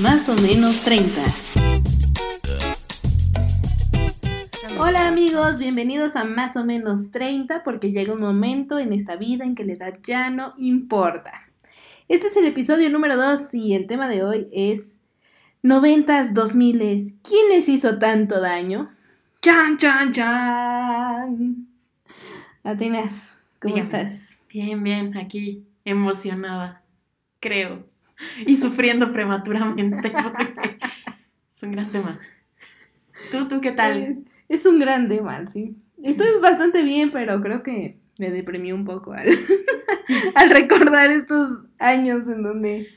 más o menos 30. Hola amigos, bienvenidos a más o menos 30 porque llega un momento en esta vida en que la edad ya no importa. Este es el episodio número 2 y el tema de hoy es 90s, 2000 ¿Quién les hizo tanto daño? ¡Chan, chan, chan! Atenas, ¿cómo estás? Bien, bien, aquí emocionada, creo, y sufriendo prematuramente. es un gran tema. ¿Tú, tú qué tal? Eh, es un gran tema, sí. Estoy bastante bien, pero creo que me deprimió un poco al, al recordar estos años en donde,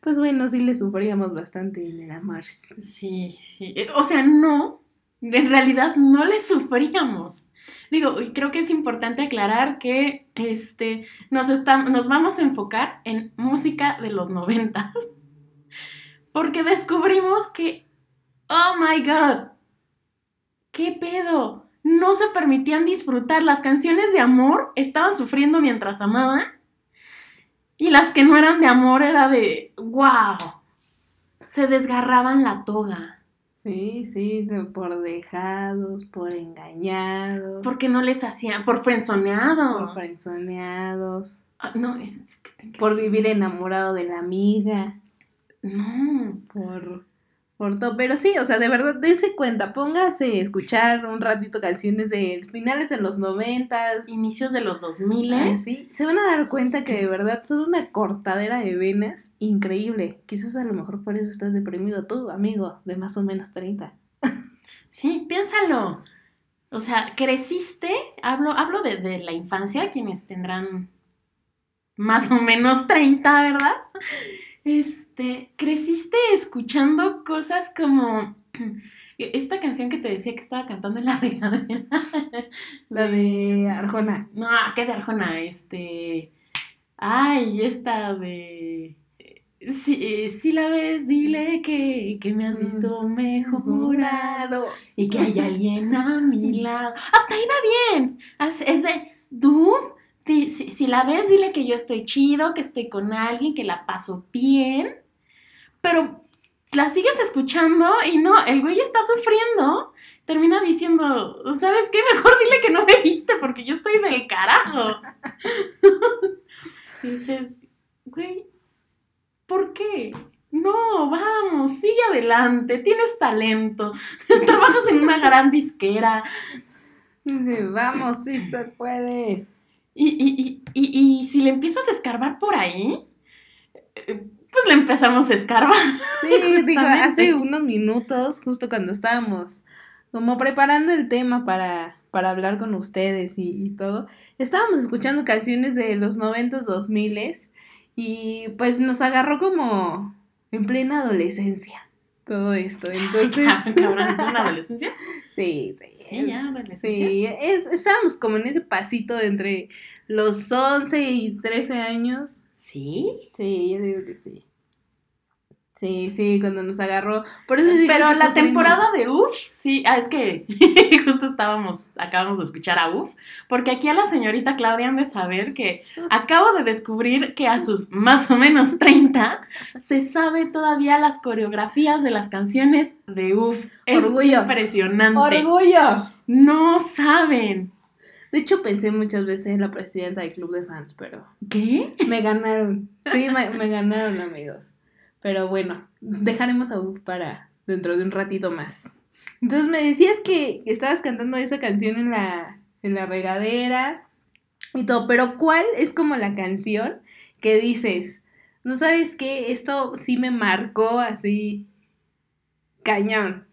pues bueno, sí le sufríamos bastante en el amor. Sí, sí. O sea, no, en realidad no le sufríamos. Digo, creo que es importante aclarar que este, nos, nos vamos a enfocar en música de los noventas. Porque descubrimos que, oh my god, ¿qué pedo? No se permitían disfrutar. Las canciones de amor estaban sufriendo mientras amaban. Y las que no eran de amor era de, wow. Se desgarraban la toga. Sí, sí, por dejados, por engañados. Porque no les hacían, por frenzoneados. Por frenzoneados. Ah, no, es, Por vivir enamorado de la amiga. No. Por por todo. Pero sí, o sea, de verdad, dense cuenta, póngase a escuchar un ratito canciones de finales de los noventas. Inicios de los dos miles. sí, se van a dar cuenta que de verdad son una cortadera de venas increíble. Quizás a lo mejor por eso estás deprimido tú, amigo, de más o menos 30. Sí, piénsalo. O sea, creciste, hablo, hablo de, de la infancia, quienes tendrán más o menos 30, ¿verdad? Este, creciste escuchando cosas como esta canción que te decía que estaba cantando en la regadera. La de Arjona. No, ¿qué de Arjona? Este. Ay, esta de. Si, eh, si la ves, dile que, que me has visto mm, mejorado y que hay alguien a mi lado. Hasta ahí va bien. Es de, dude, si, la ves, dile que yo estoy chido, que estoy con alguien, que la paso bien. Pero la sigues escuchando y no, el güey está sufriendo. Termina diciendo, ¿sabes qué? Mejor dile que no me viste porque yo estoy del carajo. dices, güey, ¿por qué? No, vamos, sigue adelante, tienes talento, trabajas en una gran disquera. vamos, sí se puede. Y, y, si le empiezas a escarbar por ahí, eh, pues le empezamos a escarbar. Sí, digo, hace unos minutos, justo cuando estábamos como preparando el tema para, para hablar con ustedes y, todo, estábamos escuchando canciones de los noventos, dos miles y pues nos agarró como en plena adolescencia todo esto. Entonces. ¿En adolescencia? Sí, sí. Sí, ya, adolescencia. Sí, estábamos como en ese pasito de entre los 11 y 13 años. ¿Sí? Sí, yo digo que sí. Sí, sí, cuando nos agarró. Por eso Pero la temporada de UF, sí, ah, es que justo estábamos, acabamos de escuchar a UF, porque aquí a la señorita Claudia han de saber que acabo de descubrir que a sus más o menos 30 se sabe todavía las coreografías de las canciones de UF. Es Orgullo. impresionante. Orgullo. No saben. De hecho, pensé muchas veces en la presidenta del club de fans, pero. ¿Qué? Me ganaron. Sí, me, me ganaron, amigos. Pero bueno, dejaremos a Uf para dentro de un ratito más. Entonces me decías que estabas cantando esa canción en la, en la regadera y todo, pero ¿cuál es como la canción que dices, no sabes qué, esto sí me marcó así cañón?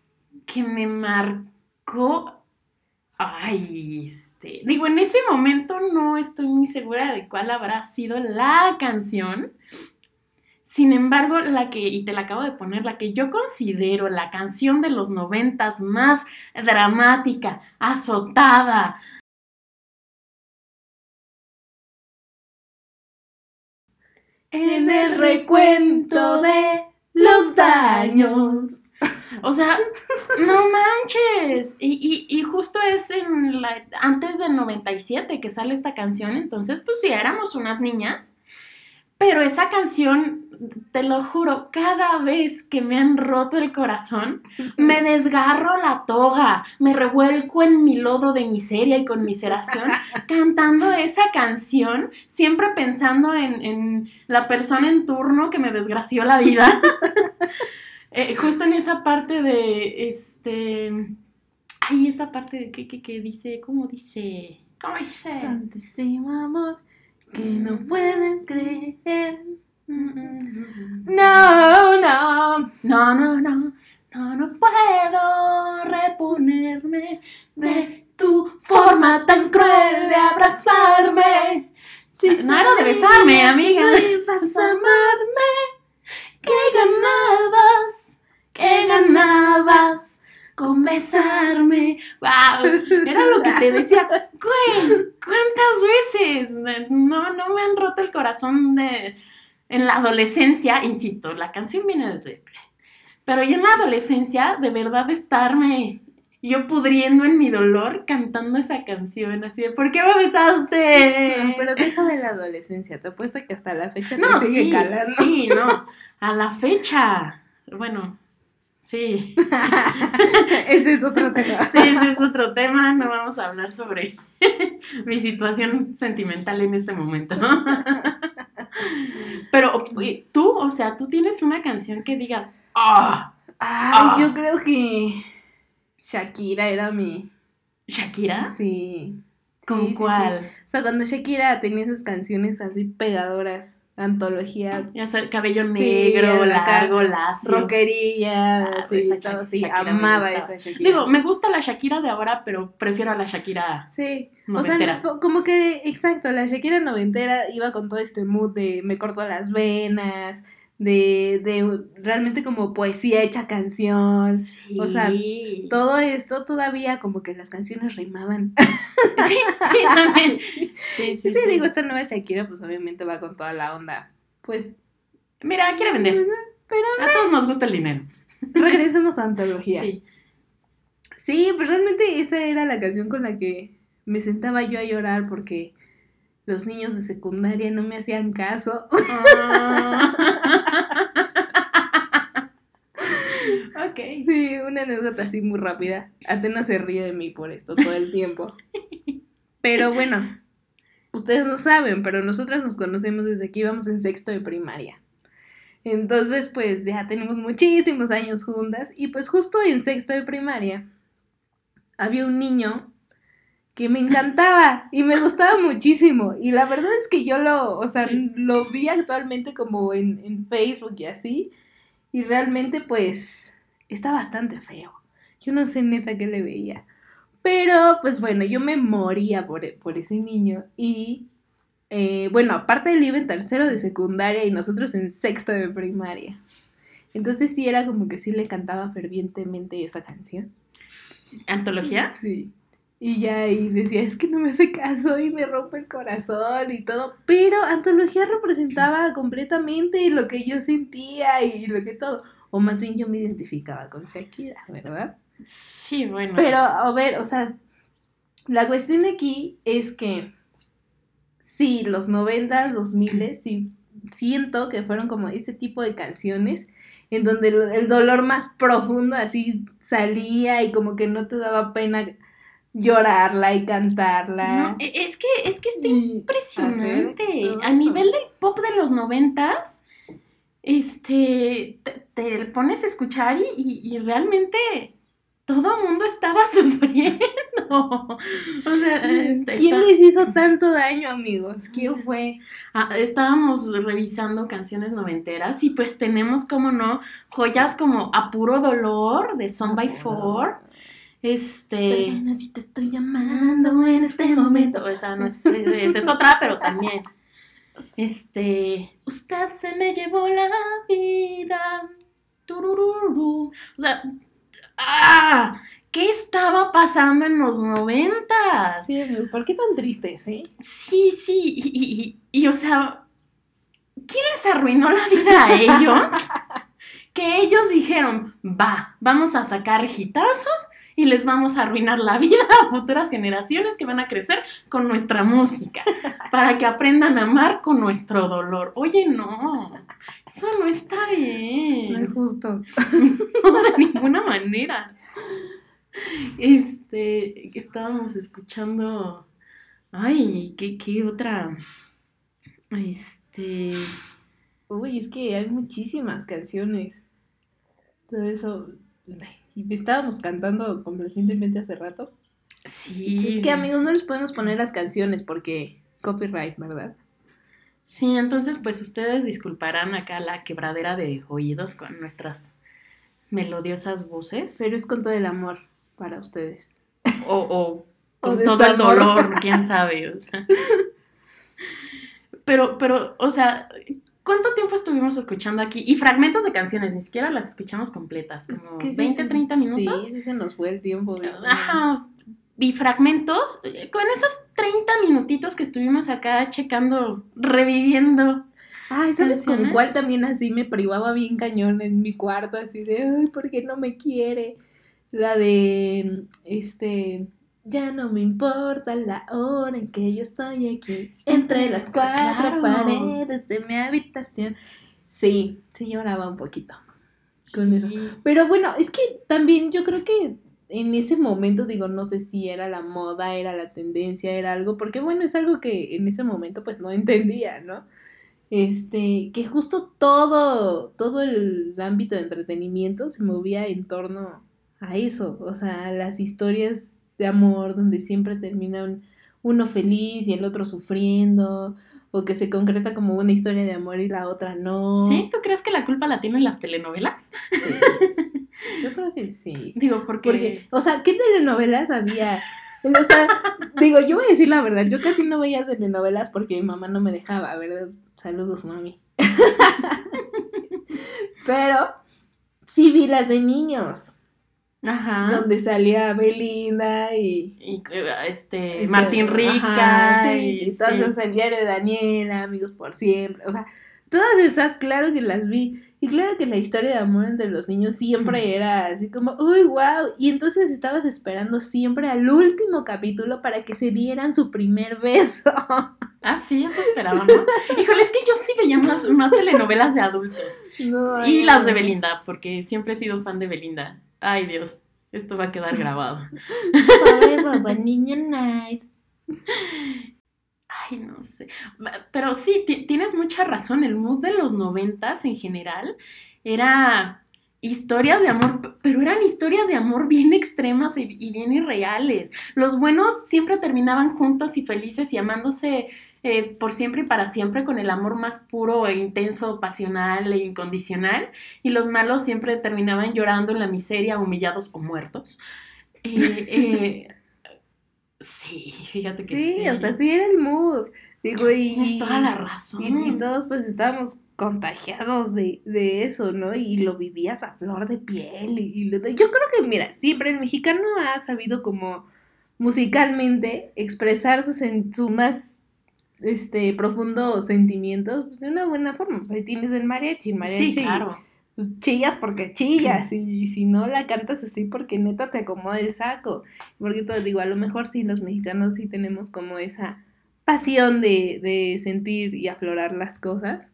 Que me marcó, ay, este, digo, en ese momento no estoy muy segura de cuál habrá sido la canción, sin embargo, la que, y te la acabo de poner, la que yo considero la canción de los noventas más dramática, azotada, en el recuento de los daños. O sea, no manches. Y, y, justo es en la, antes del 97 que sale esta canción, entonces pues sí, éramos unas niñas. Pero esa canción te lo juro, cada vez que me han roto el corazón, me desgarro la toga, me revuelco en mi lodo de miseria y conmiseración, cantando esa canción, siempre pensando en, en la persona en turno que me desgració la vida. Eh, justo en esa parte de, este, ay, esa parte de que, que, que dice, ¿cómo dice? ¿Cómo dice? Tantísimo amor que no pueden creer. No, no. No, no, no, no, no puedo reponerme de tu forma tan cruel de abrazarme. Si No era de besarme, amiga. que no ibas a amarme, ¿Qué ganabas? ¿Qué ganabas con besarme? ¡Wow! Era lo que te decía. Güey, ¿cuántas veces? No, no me han roto el corazón de... En la adolescencia, insisto, la canción viene desde... Pero ya en la adolescencia, de verdad estarme yo pudriendo en mi dolor cantando esa canción, así de, ¿por qué me besaste? No, pero deja de la adolescencia. Te apuesto que hasta la fecha No, te sigue sí, calando. sí, no. A la fecha. Bueno, sí. Ese es otro tema. Sí, ese es otro tema. No vamos a hablar sobre mi situación sentimental en este momento. Pero tú, o sea, tú tienes una canción que digas, ¡ah! Ay, Ah. yo creo que Shakira era mi. ¿Shakira? Sí. ¿Con Sí, sí, cuál? sí. O sea, cuando Shakira tenía esas canciones así pegadoras, antología, Ya sé, cabello Sí, negro, acá, largo, lacio. rockerilla, Ah, sí, todo, sí, Shakira amaba esa Shakira. Digo, me gusta la Shakira de ahora, pero prefiero a la Shakira. Sí, o sea, noventera. no, co- como que, exacto, la Shakira noventera iba con todo este mood de me corto las venas, de, de realmente como poesía hecha canción. O sea, Sí. Todo esto todavía como que las canciones rimaban. Sí, sí, también. Sí, sí, Sí, sí. digo, esta nueva Shakira pues obviamente va con toda la onda. Pues Mira, quiere vender. Pero A todos nos gusta el dinero. regresemos a antología. Sí. Sí, pues realmente esa era la canción con la que me sentaba yo a llorar porque los niños de secundaria no me hacían caso. Ah. ok. Sí, una anécdota así muy rápida. Atenas se ríe de mí por esto todo el tiempo. Pero bueno, ustedes no saben, pero nosotras nos conocemos desde que íbamos en sexto de primaria. Entonces, pues ya tenemos muchísimos años juntas. Y pues justo en sexto de primaria había un niño que me encantaba y me gustaba muchísimo. Y la verdad es que yo lo, o sea, Sí. lo vi actualmente como en, en Facebook y así. Y realmente, pues, está bastante feo. Yo no sé neta qué le veía. Pero, pues bueno, yo me moría por, por ese niño. Y, eh, bueno, aparte él iba en tercero de secundaria y nosotros en sexto de primaria. Entonces sí era como que sí le cantaba fervientemente esa canción. ¿Antología? Sí. Y ya ahí decía, es que no me hace caso y me rompe el corazón y todo. Pero antología representaba completamente lo que yo sentía y lo que todo. O más bien yo me identificaba con Shakira, ¿verdad? Sí, bueno. Pero, a ver, o sea, la cuestión aquí es que sí, los noventas, dos miles, sí siento que fueron como ese tipo de canciones en donde el dolor más profundo así salía y como que no te daba pena llorarla y cantarla. No, e- es que, es que está impresionante. A nivel del pop de los noventas, este, te, te pones a escuchar y, y- y realmente todo el mundo estaba sufriendo. O sea, este, ¿Quién les hizo tanto daño, amigos? ¿Quién fue? Ah, estábamos revisando canciones noventeras y pues tenemos, como no, joyas como A Puro Dolor de Son by Four. Este. Perdona si te estoy llamando en este momento. Esa no es, esa es otra, pero también. Este. Usted se me llevó la vida. Turururu. O sea. ¡Ah! ¿Qué estaba pasando en los noventas? Sí, amigos, ¿por qué tan tristes, eh? Sí, sí. Y, y- y- y, o sea. ¿Quién les arruinó la vida a ellos? que ellos dijeron, va, vamos a sacar hitazos y les vamos a arruinar la vida a futuras generaciones que van a crecer con nuestra música, para que aprendan a amar con nuestro dolor. Oye, no, eso no está bien. No es justo. No, de ninguna manera. Este, estábamos escuchando. Ay, ¿qué, qué otra? Este. Uy, es que hay muchísimas canciones. Todo eso. Y estábamos cantando completamente hace rato. Sí. Es que amigos, no les podemos poner las canciones porque copyright, ¿verdad? Sí, entonces pues ustedes disculparán acá la quebradera de oídos con nuestras melodiosas voces. Pero es con todo el amor para ustedes. O, o con O todo el dolor, quién sabe, o sea. Pero, pero, o sea, ¿cuánto tiempo estuvimos escuchando aquí? Y fragmentos de canciones, ni siquiera las escuchamos completas, Es como que sí 20, se- 30 minutos. Sí, sí se nos fue el tiempo. Ajá. Y fragmentos, eh, con esos 30 minutitos que estuvimos acá checando, reviviendo. Ay, ¿sabes con cuál también así me privaba bien cañón en mi cuarto? Así de, ay, ¿por qué no me quiere? La de, este, ya no me importa la hora en que yo estoy aquí, entre las cuatro Claro. paredes de mi habitación. Sí, sí lloraba un poquito con eso. Pero bueno, es que también yo creo que en ese momento, digo, no sé si era la moda, era la tendencia, era algo, porque bueno, es algo que en ese momento pues no entendía, ¿no? Este, que justo todo, todo el ámbito de entretenimiento se movía en torno a eso, o sea, las historias de amor donde siempre terminan uno feliz y el otro sufriendo, o que se concreta como una historia de amor y la otra no. ¿Sí? ¿Tú crees que la culpa la tienen las telenovelas? Sí. Yo creo que sí. Digo, porque... Porque, o sea, ¿qué telenovelas había? O sea, digo, yo voy a decir la verdad, yo casi no veía telenovelas porque mi mamá no me dejaba, ¿verdad? Saludos, mami. Pero sí vi las de niños, Ajá. donde salía Belinda y... Y este, este, Martín Rica. ajá, sí, y, y todas sí. esas, el diario de Daniela, Amigos por Siempre, o sea, todas esas, claro que las vi. Y claro que la historia de amor entre los niños siempre era así como, uy, wow. Y entonces estabas esperando siempre al último capítulo para que se dieran su primer beso. Ah, sí, eso esperábamos. Híjole, es que yo sí veía más, más telenovelas de adultos. No, Y las no. de Belinda, porque siempre he sido fan de Belinda. Ay, Dios, esto va a quedar grabado. Pobre boba, niño nice. Ay, no sé. Pero sí, ti- tienes mucha razón. El mood de los noventas en general era historias de amor, pero eran historias de amor bien extremas y, y bien irreales. Los buenos siempre terminaban juntos y felices y amándose eh, por siempre y para siempre con el amor más puro e intenso, pasional e incondicional. Y los malos siempre terminaban llorando en la miseria, humillados o muertos. Eh, eh, sí, fíjate que sí. Sí, o sea, sí era el mood. Digo, y, Tienes toda la razón. Y, y todos pues estábamos contagiados de, de eso, ¿no? Y lo vivías a flor de piel. Y, y lo- yo creo que, mira, siempre el mexicano ha sabido como musicalmente expresar sen- su más este profundos sentimientos pues, de una buena forma. Pues ahí tienes el mariachi, el mariachi. Sí, claro. pues, chillas porque chillas. Y, si no la cantas así porque neta te acomoda el saco. Porque todo digo, a lo mejor sí los mexicanos sí tenemos como esa pasión de, de sentir y aflorar las cosas.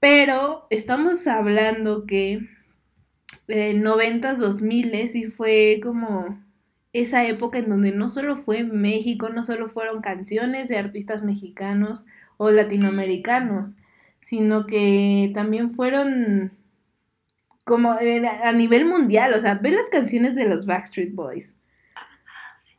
Pero estamos hablando que en 90s, 2000 y fue como esa época en donde no solo fue México, no solo fueron canciones de artistas mexicanos o latinoamericanos, sino que también fueron como a nivel mundial, o sea, ve las canciones de los Backstreet Boys.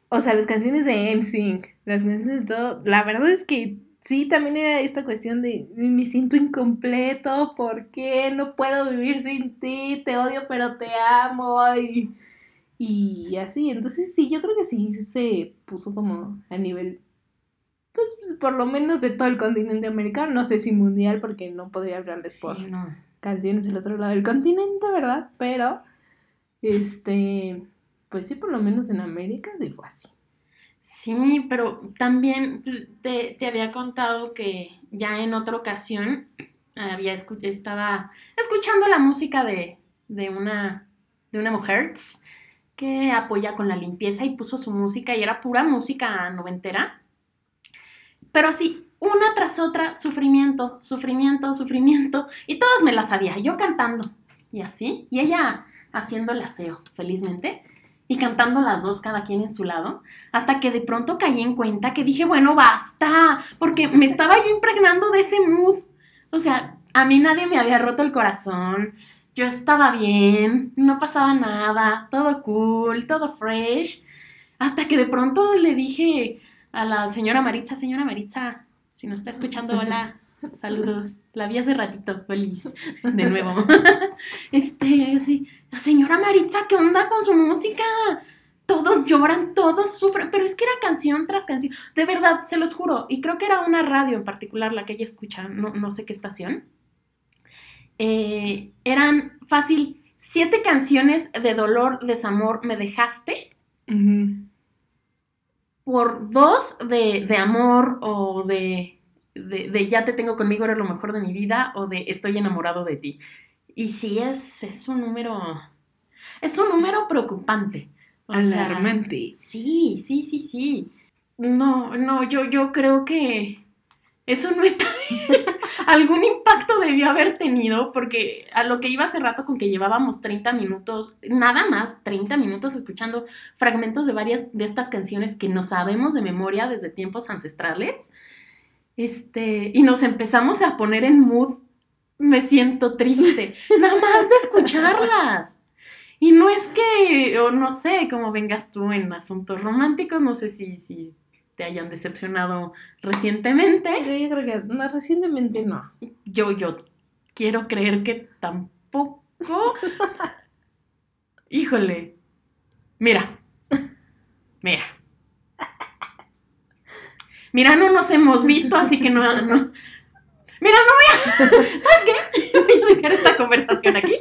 O sea, las canciones de NSYNC, las canciones de todo, la verdad es que sí, también era esta cuestión de me siento incompleto, ¿por qué no puedo vivir sin ti? Te odio, pero te amo. Y, y así, entonces sí, yo creo que sí se puso como a nivel, pues por lo menos de todo el continente americano, no sé si mundial, porque no podría hablarles por Sí, no. canciones del otro lado del continente, ¿verdad? Pero, este, pues sí, por lo menos en América sí fue así. Sí, pero también pues, te, te había contado que ya en otra ocasión había escu- estaba escuchando la música de, de una de una mujer que apoya con la limpieza y puso su música y era pura música noventera. Pero así, una tras otra, sufrimiento, sufrimiento, sufrimiento. Y todas me las sabía, yo cantando. Y así, y ella haciendo el aseo, felizmente. Y cantando las dos, cada quien en su lado. Hasta que de pronto caí en cuenta que dije, bueno, basta. Porque me estaba yo impregnando de ese mood. O sea, a mí nadie me había roto el corazón yo estaba bien, no pasaba nada, todo cool, todo fresh, hasta que de pronto le dije a la señora Maritza, señora Maritza, si nos está escuchando, hola, saludos, la vi hace ratito, feliz, de nuevo. Este, sí, la señora Maritza, ¿qué onda con su música? Todos lloran, todos sufren, pero es que era canción tras canción, de verdad, se los juro, y creo que era una radio en particular la que ella escucha, no, no sé qué estación eh, eran fácil siete canciones de dolor, desamor, me dejaste. Por dos de, amor o de, de, ya te tengo conmigo, eres lo mejor de mi vida o de estoy enamorado de ti. Y sí, es, es un número, es un número preocupante. Alarmante. sí, sí, sí, sí. No, no, yo, yo creo que eso no está bien. Algún impacto debió haber tenido, porque a lo que iba hace rato con que llevábamos 30 minutos, nada más 30 minutos escuchando fragmentos de varias de estas canciones que no sabemos de memoria desde tiempos ancestrales. Este, y nos empezamos a poner en mood, me siento triste, nada más de escucharlas. Y no es que, o no sé, cómo vengas tú en asuntos románticos, no sé si, si te hayan decepcionado recientemente. Yo, creo que no, recientemente no. Yo, yo quiero creer que tampoco. Híjole. Mira. Mira. Mira, no nos hemos visto, así que no. no. Mira, no voy a. ¿Sabes qué? Voy a dejar esta conversación aquí.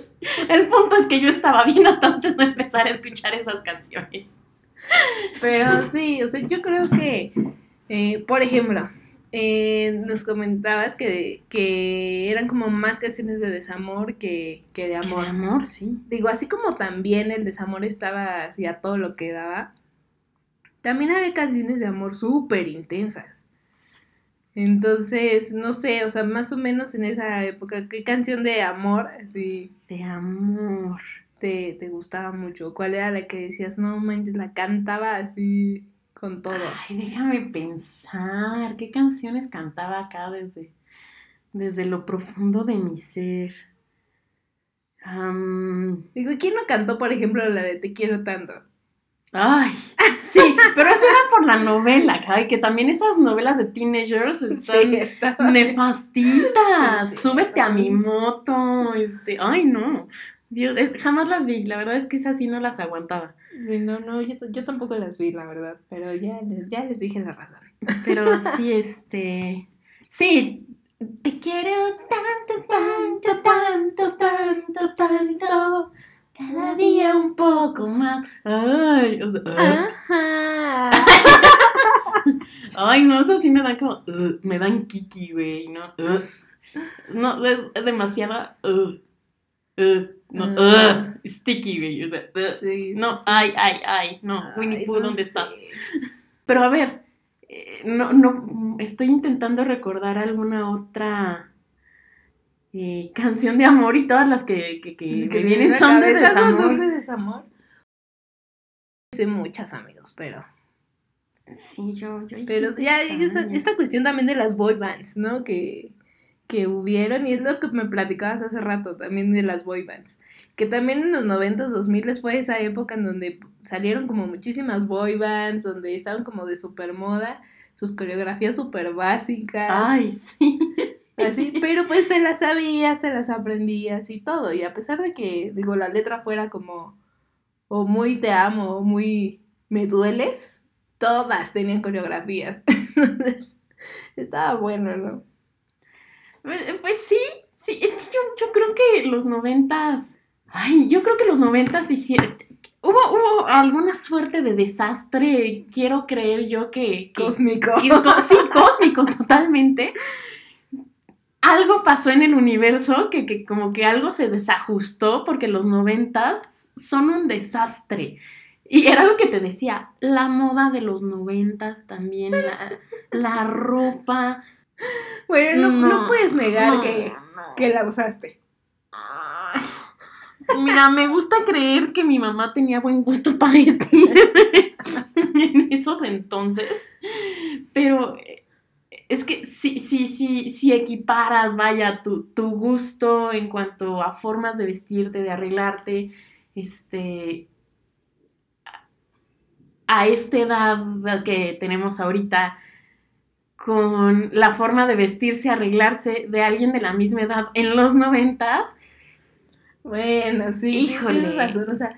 El punto es que yo estaba bien hasta antes de empezar a escuchar esas canciones. Pero sí, o sea, yo creo que, eh, por ejemplo, eh, nos comentabas que, que eran como más canciones de desamor que, que de amor. De amor, sí. Digo, así como también el desamor estaba así a todo lo que daba, también había canciones de amor súper intensas. Entonces, no sé, o sea, más o menos en esa época, ¿qué canción de amor así? De amor te, te gustaba mucho? ¿Cuál era la que decías, no manches, la cantaba así con todo? Ay, déjame pensar, ¿qué canciones cantaba acá desde, desde lo profundo de mi ser? Digo, ¿quién no cantó, por ejemplo, la de Te quiero tanto? Ay, sí, pero eso era por la novela, que también esas novelas de teenagers están nefastitas. Súbete a mi moto, este, ay no. Dios, jamás las vi, la verdad es que esas sí no las aguantaba. Sí, no, no, yo, tampoco las vi, la verdad, pero ya, ya les dije la razón. Pero sí, este, sí, te quiero tanto, tanto, tanto, tanto, tanto, cada día un poco más. Ay, o sea, Ajá. Ay, no, eso sí me dan como, me dan kiki, güey, ¿no? no, es, demasiada, no, ah. sticky, güey. O sea, no, ay, ay, ay, no, Winnie Pooh, ¿dónde estás? Pero a ver, eh, no, no, estoy intentando recordar alguna otra eh, canción de amor y todas las que, que, que, que vienen son de desamor. Son de desamor. Sé muchas, amigos, pero... Sí, yo, yo Pero ya, esta, esta cuestión también de las boy bands, ¿no? Que que hubieron, y es lo que me platicabas hace rato también de las boy bands, que también en los 90s, 2000 fue esa época en donde salieron como muchísimas boy bands, donde estaban como de super moda, sus coreografías súper básicas. Ay, sí. Así, pero pues te las sabías, te las aprendías y todo, y a pesar de que, digo, la letra fuera como, o muy te amo, o muy me dueles, todas tenían coreografías. Entonces, estaba bueno, ¿no? Pues, pues, sí, sí, es que yo, yo creo que los noventas, ay, yo creo que los noventas hicieron, hubo, hubo alguna suerte de desastre, quiero creer yo que... cósmico. sí, cósmico, totalmente. Algo pasó en el universo que, que como que algo se desajustó porque los noventas son un desastre. Y era lo que te decía, la moda de los noventas también, la, la ropa. Bueno, no, no puedes negar que, no. que la usaste. Ay, Mira, me gusta creer que mi mamá tenía buen gusto para vestir en esos entonces, pero eh, es que si, si, si, si equiparas, vaya, tu, tu gusto en cuanto a formas de vestirte, de arreglarte, este, a esta edad que tenemos ahorita, con la forma de vestirse, arreglarse de alguien de la misma edad en los noventas, Bueno, sí, Híjole. tienes razón. O sea,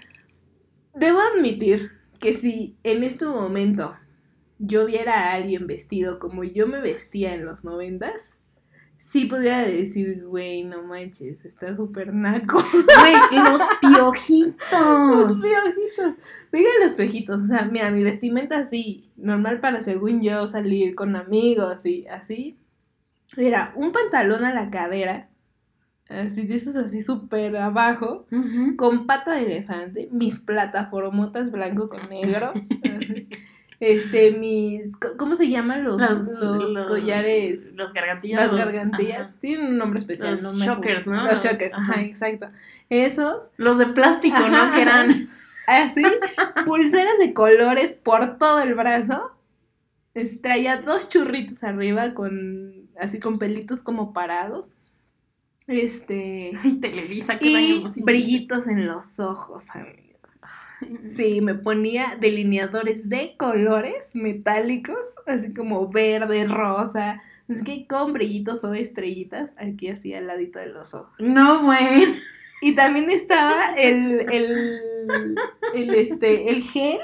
debo admitir que si en este momento yo viera a alguien vestido como yo me vestía en los noventas, sí podría decir, güey, no manches, está súper naco. Güey, los piojitos. Los piojitos. Digan los piojitos. O sea, mira, mi vestimenta así, normal para según yo salir con amigos y así. Era un pantalón a la cadera, así, esos así súper abajo, con pata de elefante, mis plataformotas blanco con negro. Este, mis. ¿Cómo se llaman los, los, collares? Los gargantillas. Las los- gargantillas. Tienen un nombre especial, Los no acuerdo. ¿no? Los chokers, ajá, Ajá. exacto. Esos, Los de plástico, Ajá, ¿no? Que eran. así, pulseras de colores por todo el brazo. Traía dos churritos arriba con. así con pelitos como parados. Este. Ay, Televisa, qué Y hiciste. brillitos en los ojos, amigos. Sí, me ponía delineadores de colores metálicos, así como verde, rosa, así que con brillitos o estrellitas aquí así al ladito de los ojos. No, güey. Y también estaba el, el, el, este, el gel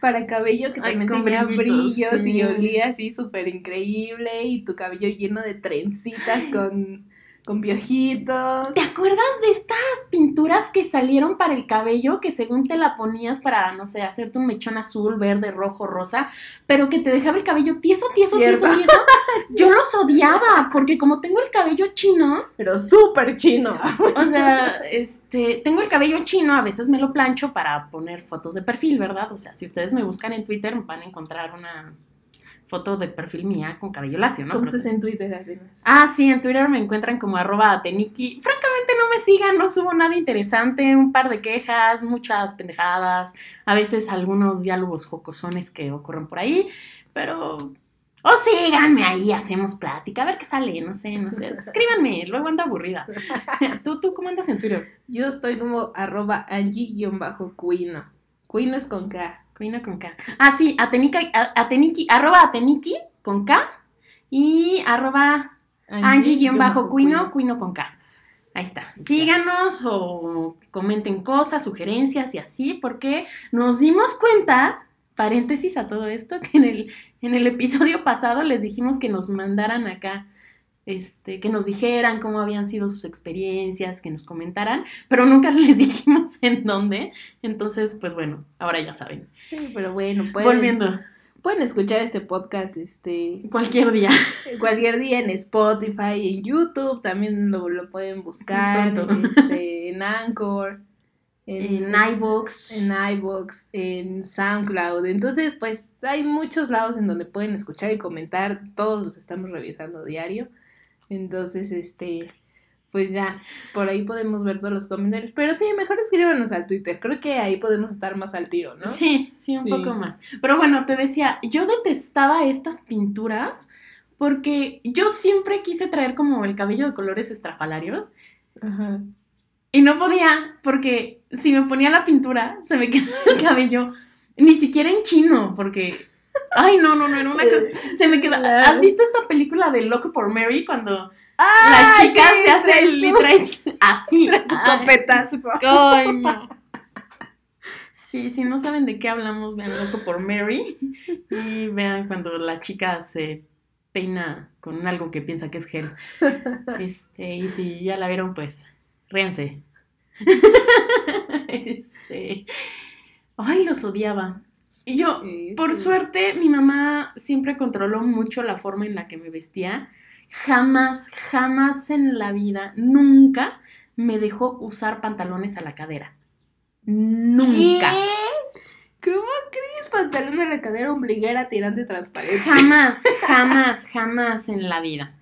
para cabello que también tenía brillitos, brillos sí. y olía así súper increíble y tu cabello lleno de trencitas con, con piojitos. ¿Te acuerdas de estas pinturas que salieron para el cabello que según te la ponías para, no sé, hacerte un mechón azul, verde, rojo, rosa, pero que te dejaba el cabello tieso, tieso, tieso, tieso? Yo los odiaba porque como tengo el cabello chino, Pero súper chino. o sea, este, tengo el cabello chino, a veces me lo plancho para poner fotos de perfil, ¿verdad? O sea, si ustedes me buscan en Twitter van a encontrar una foto de perfil mía con cabello lacio, ¿no? ¿Cómo estás en Twitter, además? Ah, sí, en Twitter me encuentran como arroba ateniki. Francamente no me sigan, no subo nada interesante, un par de quejas, muchas pendejadas, a veces algunos diálogos jocosones que ocurren por ahí, pero... O síganme ahí, hacemos plática, a ver qué sale, no sé, no sé. Escríbanme, luego ando aburrida. ¿Tú, tú cómo andas en Twitter? Yo estoy como arroba Angie-Cuino. Cuino es con K. Cuina con K. Ah, sí, atenica, ateniki, arroba ateniki con K y arroba Angie-Cuino, Cuino con K. Ahí está. Síganos o comenten cosas, sugerencias y así, porque nos dimos cuenta, paréntesis a todo esto, que en el, en el episodio pasado les dijimos que nos mandaran acá, este, que nos dijeran cómo habían sido sus experiencias, que nos comentaran, pero nunca les dijimos en dónde. Entonces, pues bueno, ahora ya saben. Sí, pero bueno, pueden, Volviendo, pueden escuchar este podcast este cualquier día. cualquier día en Spotify, en YouTube, también lo, lo pueden buscar, este, en Anchor, En iVoox. en iVoox, en SoundCloud. Entonces, pues hay muchos lados en donde pueden escuchar y comentar. Todos los estamos revisando diario. Entonces, este, pues ya, por ahí podemos ver todos los comentarios. Pero sí, mejor escríbanos al Twitter. Creo que ahí podemos estar más al tiro, ¿no? Sí, sí, un Sí. poco más. Pero bueno, te decía, yo detestaba estas pinturas porque yo siempre quise traer como el cabello de colores estrafalarios Ajá. y no podía porque si me ponía la pintura se me quedaba el cabello ni siquiera en chino porque... Ay, no, no, no, era una cosa... Se me queda... ¿Has visto esta película de Loco por Mary cuando ¡Ah, la chica se hace el trae así? su Ay, copetazo. Coño. Sí, si no saben de qué hablamos, vean Loco por Mary y vean cuando la chica se peina con algo que piensa que es gel. Este, y si ya la vieron, pues, ríanse. Este, ay, los odiaba. Y yo, Sí, por sí. suerte, mi mamá siempre controló mucho la forma en la que me vestía. Jamás, jamás en la vida, nunca me dejó usar pantalones a la cadera. Nunca. ¿Cómo crees? Pantalón de la cadera, ombliguera, tirante transparente. Jamás, jamás, jamás en la vida.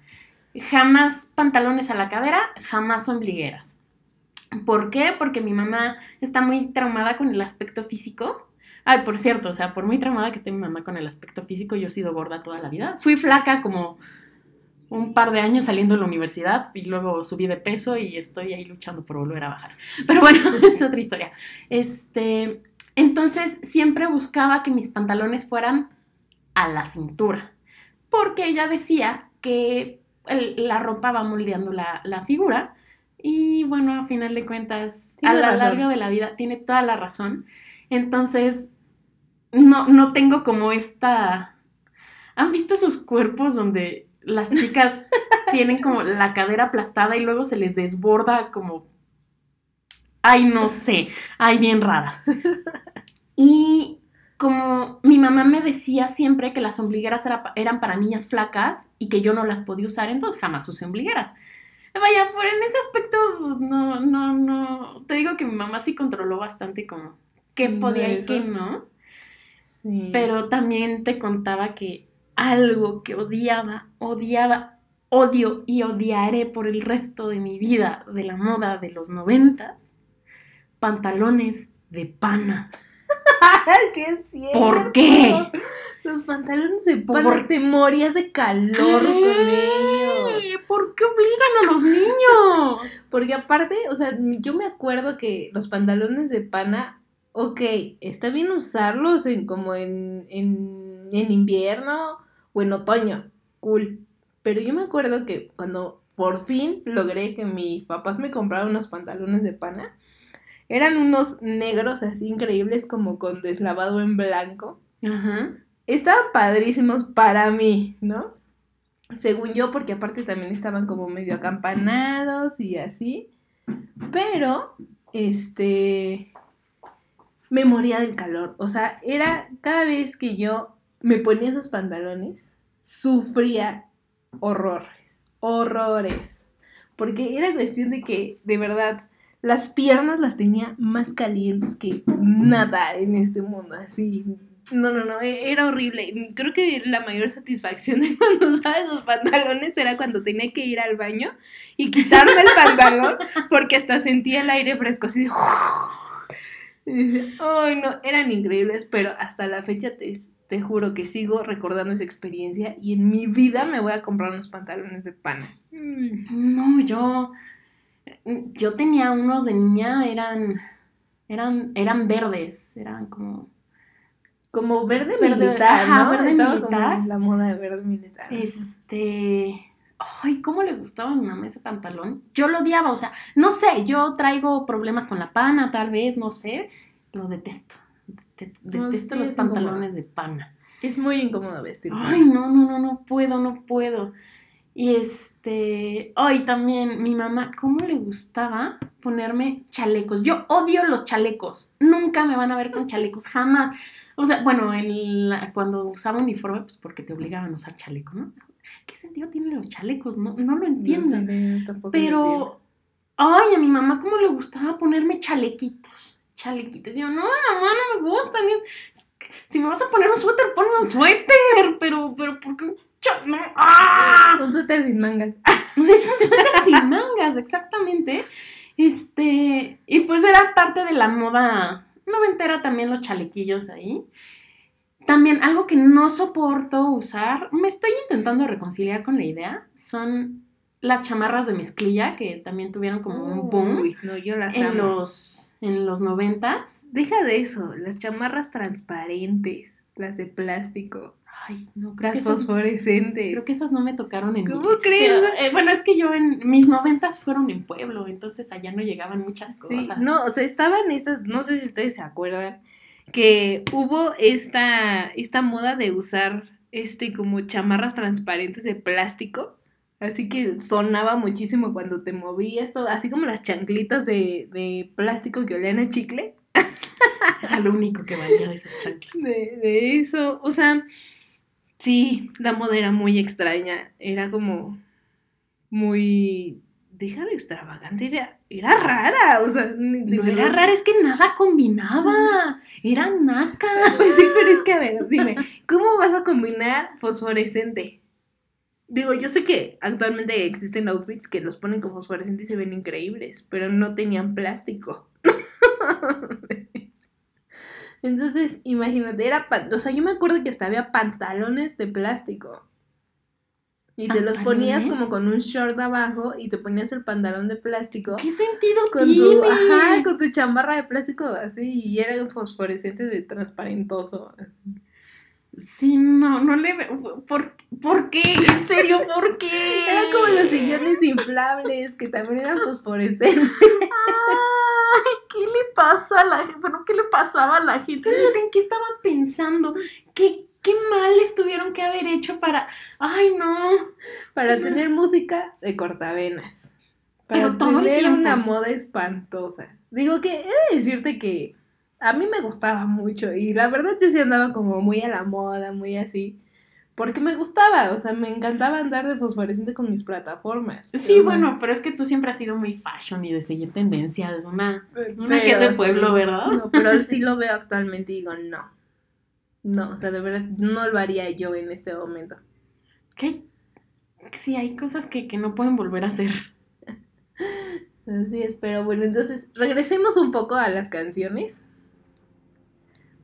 Jamás pantalones a la cadera, jamás ombligueras. ¿Por qué? Porque mi mamá está muy traumada con el aspecto físico. Ay, por cierto, o sea, por muy traumada que esté mi mamá con el aspecto físico, yo he sido gorda toda la vida. Fui flaca como un par de años saliendo de la universidad y luego subí de peso y estoy ahí luchando por volver a bajar. Pero bueno, es otra historia. Este, entonces siempre buscaba que mis pantalones fueran a la cintura, porque ella decía que el- la ropa va moldeando la, la figura y bueno, a final de cuentas, Tiene a lo largo de la vida tiene toda la razón. Entonces, no, no tengo como esta... ¿Han visto esos cuerpos donde las chicas tienen como la cadera aplastada y luego se les desborda como... Ay, no sé, ay, bien raras. Y como mi mamá me decía siempre que las ombligueras era eran para niñas flacas y que yo no las podía usar, entonces jamás usé ombligueras. Vaya, por en ese aspecto, no, no, no. Te digo que mi mamá sí controló bastante como qué podía y qué no. Sí. Pero también te contaba que algo que odiaba, odiaba, odio y odiaré por el resto de mi vida de la moda de los noventas, pantalones de pana. Sí es cierto. ¿Por qué? Los pantalones de ¿Por pana, te morías de calor con ellos. ¿Por qué obligan a los niños? Porque aparte, o sea, yo me acuerdo que los pantalones de pana, ok, está bien usarlos en como en, en, en invierno o en otoño, cool. Pero yo me acuerdo que cuando por fin logré que mis papás me compraran unos pantalones de pana, eran unos negros así increíbles como con deslavado en blanco. Ajá. Estaban padrísimos para mí, ¿no? Según yo, porque aparte también estaban como medio acampanados y así. Pero, este, me moría del calor. O sea, era cada vez que yo me ponía esos pantalones, sufría horrores, horrores. Porque era cuestión de que, de verdad, las piernas las tenía más calientes que nada en este mundo, así. No, no, no, e- era horrible. Creo que la mayor satisfacción de cuando usaba esos pantalones era cuando tenía que ir al baño y quitarme el pantalón porque hasta sentía el aire fresco, así de... Ay, no, eran increíbles, pero hasta la fecha te, te juro que sigo recordando esa experiencia y en mi vida me voy a comprar unos pantalones de pana. Mm. No, yo. Yo tenía unos de niña, eran. Eran, eran verdes, eran como. Como verde, Verde, militar, ajá, ¿no? verde Estaba militar. como la moda de verde militar. Este. Ay, ¿cómo le gustaba a mi mamá ese pantalón? Yo lo odiaba, o sea, no sé, yo traigo problemas con la pana, tal vez, no sé. Lo detesto. Det- Detesto los incómodo. pantalones de pana. Es muy incómodo vestir. Ay, no, no, no, no puedo, no puedo. Y este, ay, también mi mamá, ¿cómo le gustaba ponerme chalecos? Yo odio los chalecos. Nunca me van a ver con chalecos, jamás. O sea, bueno, el, cuando usaba uniforme, pues porque te obligaban a usar chaleco, ¿no? ¿Qué sentido tienen los chalecos? No, no lo entiendo. No sé, yo tampoco lo entiendo. Pero, ay, a mi mamá, ¿cómo le gustaba ponerme chalequitos? Chalequitos. Yo, no, mamá, no me gustan. es- si me vas a poner un suéter, ponme un suéter. Pero, pero, ¿por qué un no? ¡Ah! Un suéter sin mangas. Es un suéter sin mangas, exactamente. Este, y pues era parte de la moda noventera también los chalequillos ahí. También algo que no soporto usar, me estoy intentando reconciliar con la idea, son las chamarras de mezclilla que también tuvieron como un boom no, yo las en amo. los, en los noventas. Deja de eso, las chamarras transparentes, las de plástico, Ay, no, creo las esas, fosforescentes. creo que esas no me tocaron en mi- ¿Cómo crees? Pero, eh, bueno, es que yo en mis noventas fueron en pueblo, entonces allá no llegaban muchas Sí, cosas. no, o sea, estaban esas, no sé si ustedes se acuerdan, que hubo esta, esta moda de usar este como chamarras transparentes de plástico. Así que sonaba muchísimo cuando te movías todo, así como las chanclitas de, de plástico que olían a chicle. Era lo único que valía de esas chanclas. De, de eso, o sea, sí, la moda era muy extraña, era como muy deja de extravagante, era, era rara, o sea, No era raro, es que nada combinaba. Era naca. Pues sí, pero es que a ver, dime, ¿cómo vas a combinar fosforescente? Digo, yo sé que actualmente existen outfits que los ponen con fosforescente y se ven increíbles, pero no tenían plástico. Entonces, imagínate, era, o sea, yo me acuerdo que hasta había pantalones de plástico. Y te los ponías como con un short abajo y te ponías el pantalón de plástico ¿Qué sentido con tiene? tu, ajá, con tu chamarra de plástico así y era un fosforescente de transparentoso. así. Sí, no, no le veo. ¿Por, ¿Por qué? ¿En serio? ¿Por qué? Eran como los sillones inflables que también eran fosforescentes. Ay, ¿qué le pasa a la gente? Bueno, ¿qué le pasaba a la gente? ¿En qué estaban pensando? ¿Qué, qué mal les tuvieron que haber hecho para. Ay, no. Para tener música de cortavenas. Para Pero todo tener una moda espantosa. Digo que he de decirte que a mí me gustaba mucho y la verdad yo sí andaba como muy a la moda, muy así. Porque me gustaba, o sea, me encantaba andar de fosforescente con mis plataformas. Sí, Pero- bueno, pero es que tú siempre has sido muy fashion y de seguir tendencias. Una, una que es de pueblo, sí, ¿verdad? No, pero sí lo veo actualmente y digo, no. No, o sea, de verdad no lo haría yo en este momento. ¿Qué? Sí, hay cosas que, que no pueden volver a hacer. Así es, pero bueno, entonces regresemos un poco a las canciones.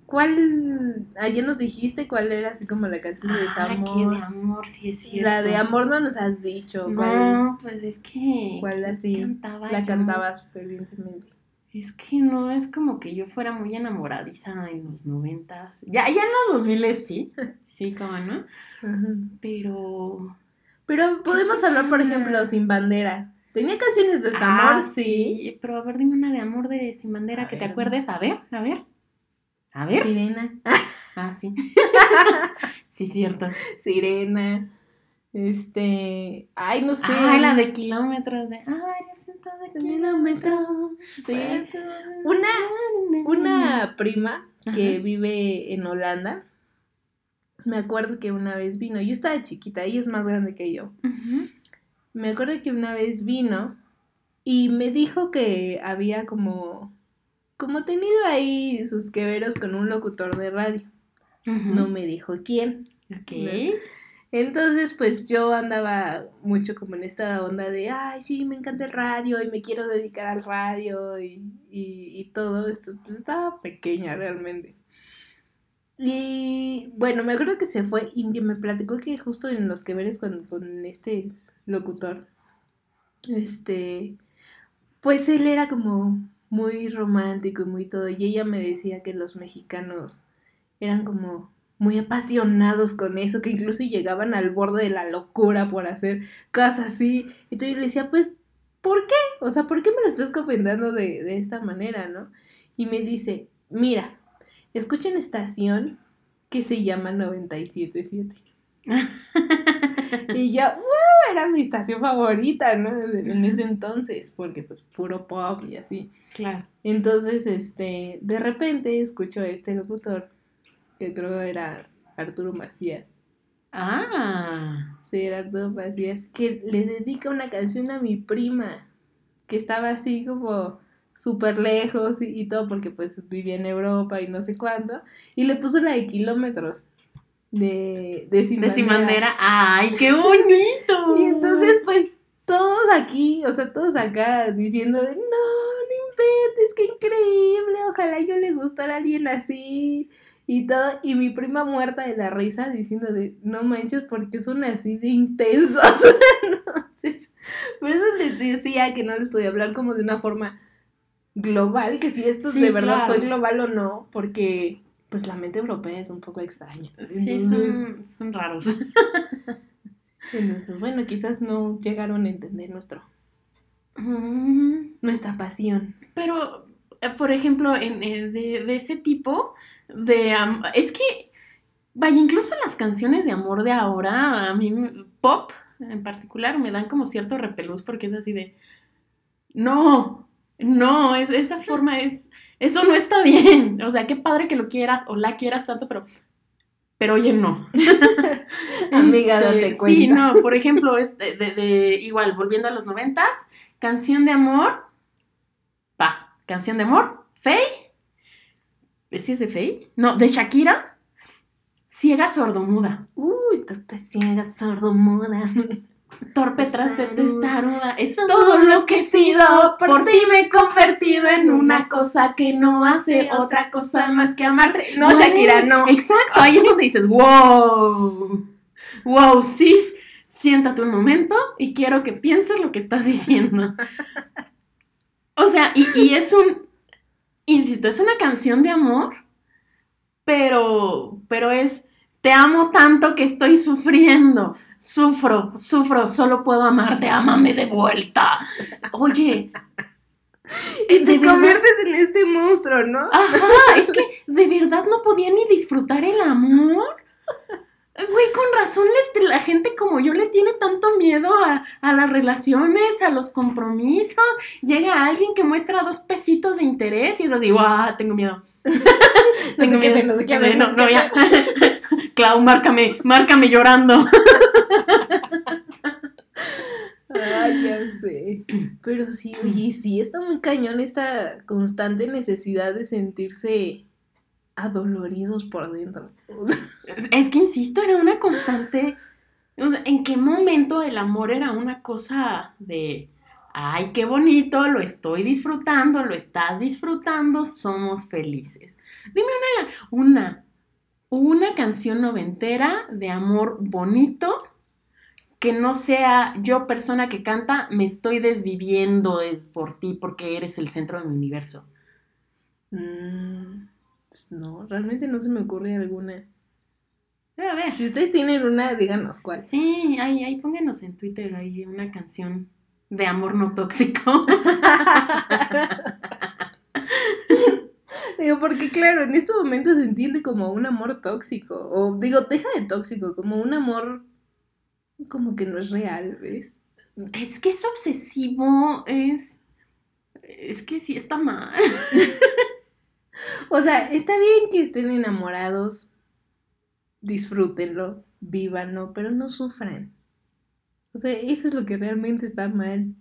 ¿Cuál? Ayer nos dijiste cuál era así como la canción de Ah, desamor. que de amor, sí es cierto. la de amor no nos has dicho. ¿Cuál, No, pues es que. cuál así cantaba la yo? cantabas fervientemente? Es que no es como que yo fuera muy enamoradiza en los noventas. Ya, ya en los dos miles sí. Sí, como no. Ajá. Pero. Pero podemos hablar, por ejemplo, Sin Bandera. ¿Tenía canciones de desamor? Ah, sí. Pero a ver, dime una de amor de Sin Bandera A que te acuerdes. A ver, a ver. A ver. Sirena. Ah, sí. sí, cierto. Sirena. Este. Ay, no sé. Ay, la de kilómetros de. Ay, yo siento de Kilómetros. Sí. Una, una prima que Ajá. vive en Holanda. Me acuerdo que una vez vino. Yo estaba chiquita, ella es más grande que yo. Me acuerdo que una vez vino y me dijo que había como. Como tenido ahí sus queveros con un locutor de radio. No me dijo quién. Ok. Entonces, pues yo andaba mucho como en esta onda de, ay, sí, me encanta el radio y me quiero dedicar al radio y, y, y todo esto. Pues estaba pequeña realmente. Y bueno, me acuerdo que se fue y me platicó que justo en los que veres con, con este locutor, este, pues él era como muy romántico y muy todo. Y ella me decía que los mexicanos eran como muy apasionados con eso, que incluso llegaban al borde de la locura por hacer cosas así. Entonces yo le decía, pues, ¿por qué? O sea, ¿por qué me lo estás comentando de, de esta manera, no? Y me dice, mira, escucha una estación que se llama 977. Y yo, ¡wow! Era mi estación favorita, ¿no? En ese entonces, porque pues puro pop y así. Claro. Entonces, este, de repente escucho a este locutor, que creo era Arturo Macías. Ah. Sí, era Arturo Macías, que le dedica una canción a mi prima, que estaba así como súper lejos y, y todo, porque pues vivía en Europa y no sé cuánto, y le puso la de kilómetros de, de Sin De Sin Bandera. Bandera. ¡Ay, qué bonito! Y entonces, pues, todos aquí, o sea, todos acá diciendo de, no, no inventes, qué increíble, ojalá yo le gustara a alguien así, y todo, y mi prima muerta de la risa diciendo de, no manches, porque son así de intensos. Entonces, por eso les decía que no les podía hablar como de una forma global, que si esto Sí, de verdad claro. fue global o no, porque, pues, la mente europea es un poco extraña. Sí, son, son raros. Entonces, pues, bueno, quizás no llegaron a entender nuestro, nuestra pasión. Pero, eh, por ejemplo, en, eh, de, de ese tipo de... es que, vaya, incluso las canciones de amor de ahora, a mí, pop en particular, me dan como cierto repelús porque es así de... No, no, es, esa forma es... Eso no está bien. O sea, qué padre que lo quieras o la quieras tanto, pero... Pero oye, no. Amiga, Este, date Sí, cuenta. no, por ejemplo, este, de, de- igual, volviendo a los noventas, canción de amor. Va, canción de amor. Faye. ¿Sí es de Faye? No, de Shakira. Ciega sordomuda. Uy, torpe ciega sordomuda. Torpe tras de testaruda. Es todo lo que he sido. Por ti me he convertido en una cosa que no hace otra cosa más que amarte. No, Shakira, no. Exacto. Ahí es donde dices, wow. Wow, sí. Siéntate un momento y quiero que pienses lo que estás diciendo. O sea, y, y es un. Insisto, es una canción de amor, pero. Pero es. Te amo tanto que estoy sufriendo. Sufro, sufro, solo puedo amarte, ámame de vuelta. Oye. Y te conviertes en este monstruo, ¿no? Ajá, es que de verdad no podía ni disfrutar el amor. Güey, con razón le- la gente como yo le tiene tanto miedo a, a las relaciones, a los compromisos. Llega alguien que muestra dos pesitos de interés y eso digo, ah, tengo miedo. No sé qué hacer, no sé qué hacer. No, no, ya. Clau, márcame, márcame llorando. Ay, ya sé. Pero sí, oye, sí, está muy cañón esta constante necesidad de sentirse adoloridos por dentro. Es que insisto, era una constante. o sea, ¿En qué momento el amor era una cosa de. Ay, qué bonito, lo estoy disfrutando, lo estás disfrutando, somos felices. Dime una, una, una canción noventera de amor bonito que no sea yo persona que canta, me estoy desviviendo es por ti porque eres el centro de mi universo. Mm, no, realmente no se me ocurre alguna. A ver. Si ustedes tienen una, díganos cuál. Sí, ahí, ahí pónganos en Twitter ahí una canción de amor no tóxico. Digo, porque claro, en este momento se entiende como un amor tóxico. O digo, deja de tóxico, como un amor como que no es real, ¿ves? Es que es obsesivo, es... Es que sí está mal. O sea, está bien que estén enamorados, disfrútenlo, vívanlo, pero no sufran. O sea, eso es lo que realmente está mal,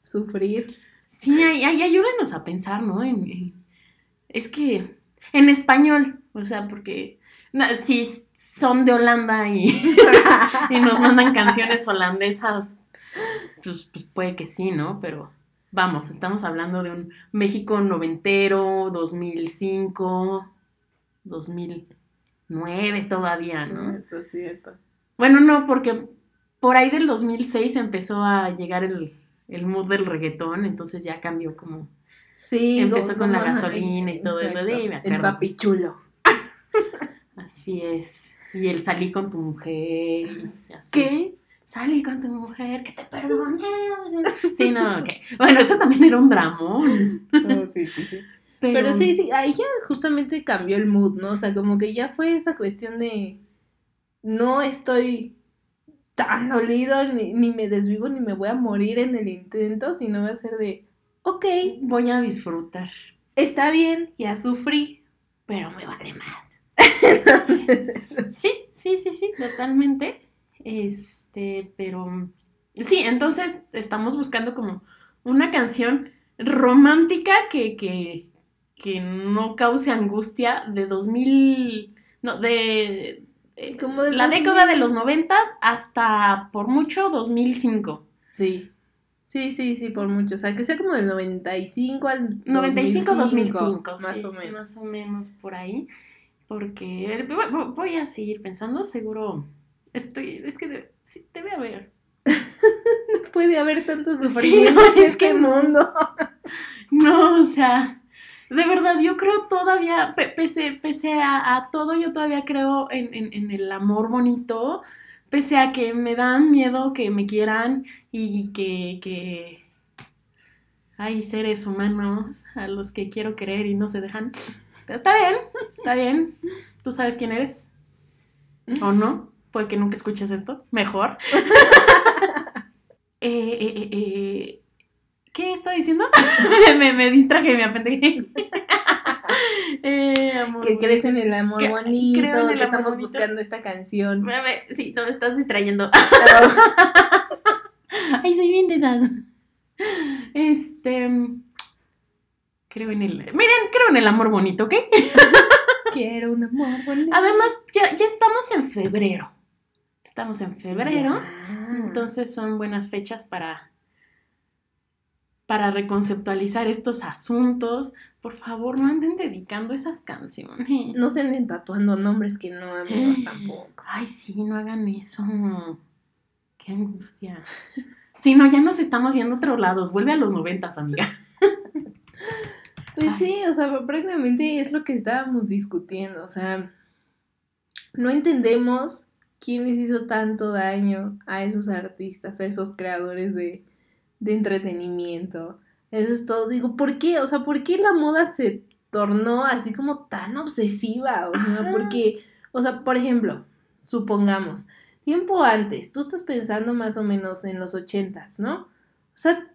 sufrir. Sí, ahí, ahí ayúdenos a pensar, ¿no? En- es que en español, o sea, porque si son de Holanda y, y nos mandan canciones holandesas, pues, pues puede que sí, ¿no? Pero vamos, estamos hablando de un México noventero, 2005, 2009 todavía, ¿no? Cierto, cierto. Bueno, no, porque por ahí del 2006 empezó a llegar el, el mood del reggaetón, entonces ya cambió como... Sí, Empezó como- con la gasolina y todo eso, exacto, sí, me El acuerdo. papi chulo. Así es. Y el salí con tu mujer. ¿Qué? Salí con tu mujer, que te perdone. Sí, no, ok. Bueno, eso también era un dramón. No, sí, sí, sí. Pero, Pero sí, sí, ahí ya justamente cambió el mood, ¿no? O sea, como que ya fue esa cuestión de no estoy tan dolido, ni, ni me desvivo, ni me voy a morir en el intento, sino va a ser de, ok, Voy a disfrutar. está bien, ya sufrí, pero me vale más. Sí, sí, sí, sí, totalmente. Este, pero sí, entonces estamos buscando como una canción romántica que, que, que no cause angustia de 2000, no, de, de Como la 2000. década de los noventas hasta por mucho 2005. Sí. Sí, sí, sí, por mucho. O sea, que sea como del 95 al 95, 2005, 2005, más sí, o menos. Más o menos por ahí. Porque eh, voy a seguir pensando, seguro. Estoy, es que de- sí, debe haber. Puede haber tanto Sí, sufrimiento no, en es este que no. mundo. No, o sea, de verdad, yo creo todavía, pe- pese, pese a, a todo, yo todavía creo en, en- en el amor bonito, pese a que me dan miedo que me quieran y que, que hay seres humanos a los que quiero querer y no se dejan. Pero está bien, está bien. ¿Tú sabes quién eres? ¿O no? Puede que nunca escuches esto. Mejor. Eh, eh, eh, ¿Qué estoy diciendo? me, me distraje, me apendejé. eh, amor. Que crees en el amor Que- bonito, que amor estamos bonito. buscando esta canción. Sí, no me estás distrayendo. Ay, soy bien de. Este. Creo en el. Miren, creo en el amor bonito, ¿ok? Quiero un amor bonito. Además, ya, ya estamos en febrero. Estamos en febrero. Entonces son buenas fechas para. Para reconceptualizar estos asuntos. Por favor, no anden dedicando esas canciones. No se anden tatuando nombres que no, amigos, tampoco. Ay, sí, no hagan eso. Qué angustia. Sí, no, ya nos estamos yendo a otros lados. Vuelve a los noventas, amiga. Pues sí, o sea, prácticamente es lo que estábamos discutiendo. O sea, no entendemos quién les hizo tanto daño a esos artistas, a esos creadores de, de entretenimiento. Eso es todo. Digo, ¿por qué? O sea, ¿por qué la moda se tornó así como tan obsesiva? O sea, porque, o sea, por ejemplo, supongamos, tiempo antes, tú estás pensando más o menos en los ochentas, ¿no? O sea,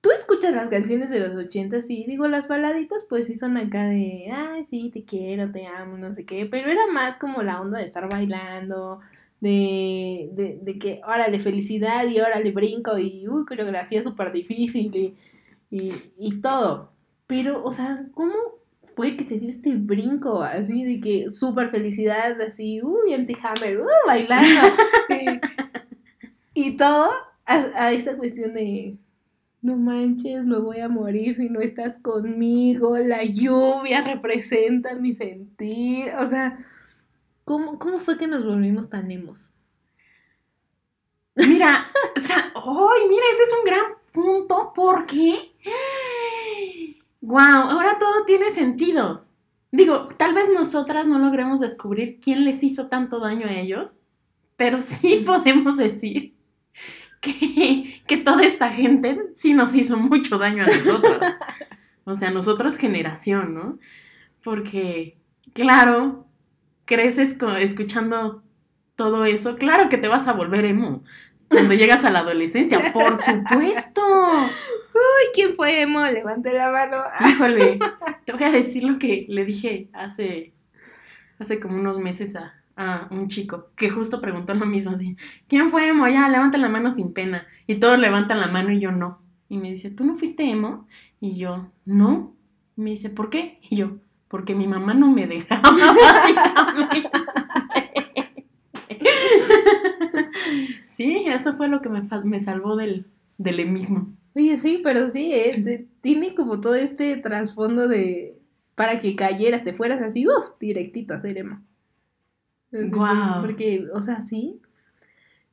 tú escuchas las canciones de los ochentas y digo, las baladitas pues sí son acá de, ay, sí, te quiero, te amo, no sé qué, pero era más como la onda de estar bailando, de, de, de que, órale, felicidad y órale, brinco y, uy, coreografía súper difícil y, y, y todo. Pero, o sea, ¿cómo fue que se dio este brinco así de que súper felicidad, así, uy, MC Hammer, uh, bailando? y, y todo a, a esta cuestión de, no manches, me voy a morir si no estás conmigo, la lluvia representa mi sentir, o sea, ¿cómo, cómo fue que nos volvimos tan emos? Mira, o mira, ese es un gran punto porque. ¡Wow! Ahora todo tiene sentido. Digo, tal vez nosotras no logremos descubrir quién les hizo tanto daño a ellos, pero sí podemos decir que, que toda esta gente sí nos hizo mucho daño a nosotras. O sea, nosotros generación, ¿no? Porque, claro, creces escuchando todo eso, claro que te vas a volver emo cuando llegas a la adolescencia, por supuesto. Uy, ¿quién fue emo? Levante la mano. Híjole, te voy a decir lo que le dije hace, hace como unos meses a, a un chico que justo preguntó lo mismo así, ¿quién fue emo? Ya, levanta la mano sin pena. Y todos levantan la mano y yo no. Y me dice, ¿tú no fuiste emo? Y yo, no. Y me dice, ¿por qué? Y yo, porque mi mamá no me dejaba. sí, eso fue lo que me, me salvó del, del emismo. Oye, sí, pero sí, ¿eh? Tiene como todo este trasfondo de, para que cayeras, te fueras así, uff, directito a hacer emo. Guau. Porque, o sea, sí,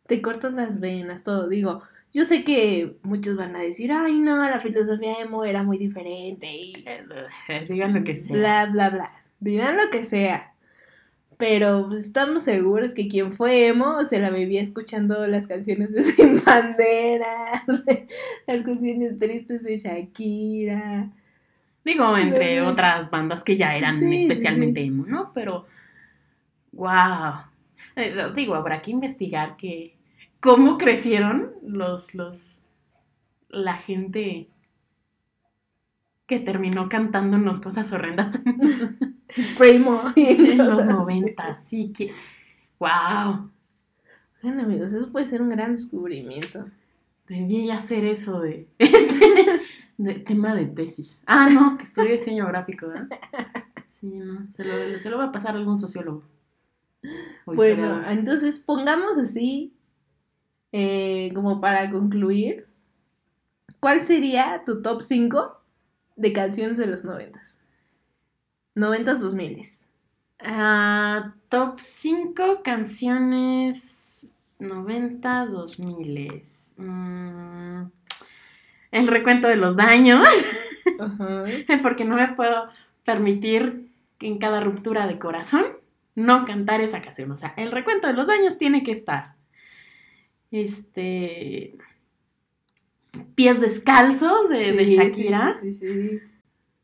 te cortas las venas, todo. Digo, yo sé que muchos van a decir, ay, no, la filosofía emo era muy diferente y Digan lo que sea. bla, bla, bla. Dirán lo que sea. Pero pues, estamos seguros que quien fue emo se la vivía escuchando las canciones de Sin Bandera, las canciones tristes de Shakira. Digo, entre otras bandas que ya eran sí, especialmente sí. emo, ¿no? Pero, wow. digo, habrá que investigar que cómo crecieron los, los, la gente que terminó cantándonos cosas horrendas Spraymo. en los noventas. Sí que, wow. Bueno, amigos, eso puede ser un gran descubrimiento. Debí hacer eso de, este, de tema de tesis. Ah, no, que estudié diseño gráfico, ¿verdad? Sí, no, se lo, se lo va a pasar a algún sociólogo. O Bueno, entonces pongamos así, eh, como para concluir, ¿cuál sería tu top 5 de canciones de los noventas? Noventas, dos miles. Ah, top 5 canciones 90, 2000. Mm, el recuento de los daños, porque no me puedo permitir que en cada ruptura de corazón no cantar esa canción. O sea, el recuento de los daños tiene que estar. Este. Pies descalzos de, Shakira. Sí, sí, sí.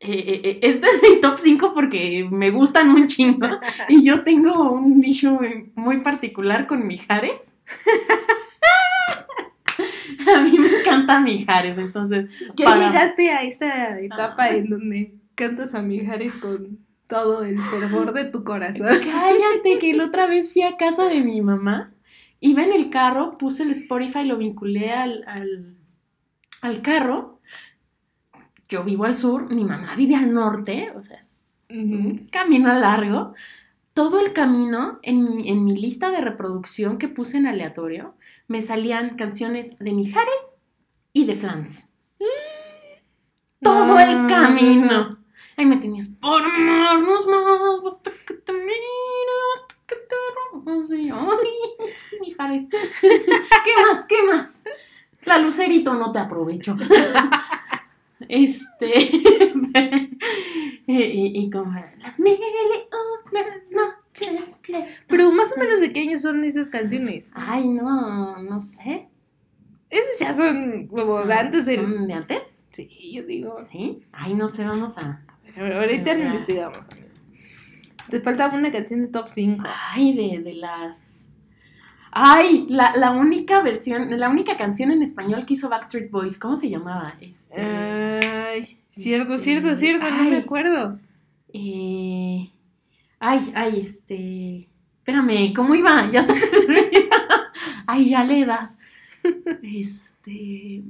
Eh, eh, eh, este es mi top 5 porque me gustan un chingo. Y yo tengo un nicho muy, particular con Mijares. A mí me encanta Mijares, entonces. Ya para- llegaste a esta etapa en donde cantas a Mijares con todo el fervor de tu corazón. Cállate, que la otra vez fui a casa de mi mamá. Iba en el carro, puse el Spotify, lo vinculé al, al, al carro. Yo vivo al sur, mi mamá vive al norte, o sea, es un camino largo. Todo el camino, en mi, en mi lista de reproducción que puse en aleatorio, me salían canciones de Mijares y de Flans. Todo el camino. Ahí me tenías por amarnos más, hasta que te miro, hasta que te robo. Sí, Ay, sí, Mijares. ¿Qué más? ¿Qué más? La lucerito no te aprovecho. Este. y, y, y como las mil y una noches que. Pero más o menos de qué años son esas canciones. Ay, no, no sé. Esos ya son como antes del. ¿Son de antes? Sí, yo digo. ¿Sí? Ay, no sé, vamos a. Ahorita Ah. lo investigamos. Te faltaba una canción de top 5. Ay, de, de las. Ay, la, la única versión, la única canción en español que hizo Backstreet Boys, ¿cómo se llamaba? Este, Ay, cierto, Este, cierto, cierto, no me acuerdo. eh, ay, ay, este. Espérame, ¿cómo iba? Ya está. ay, ya la edad. Este.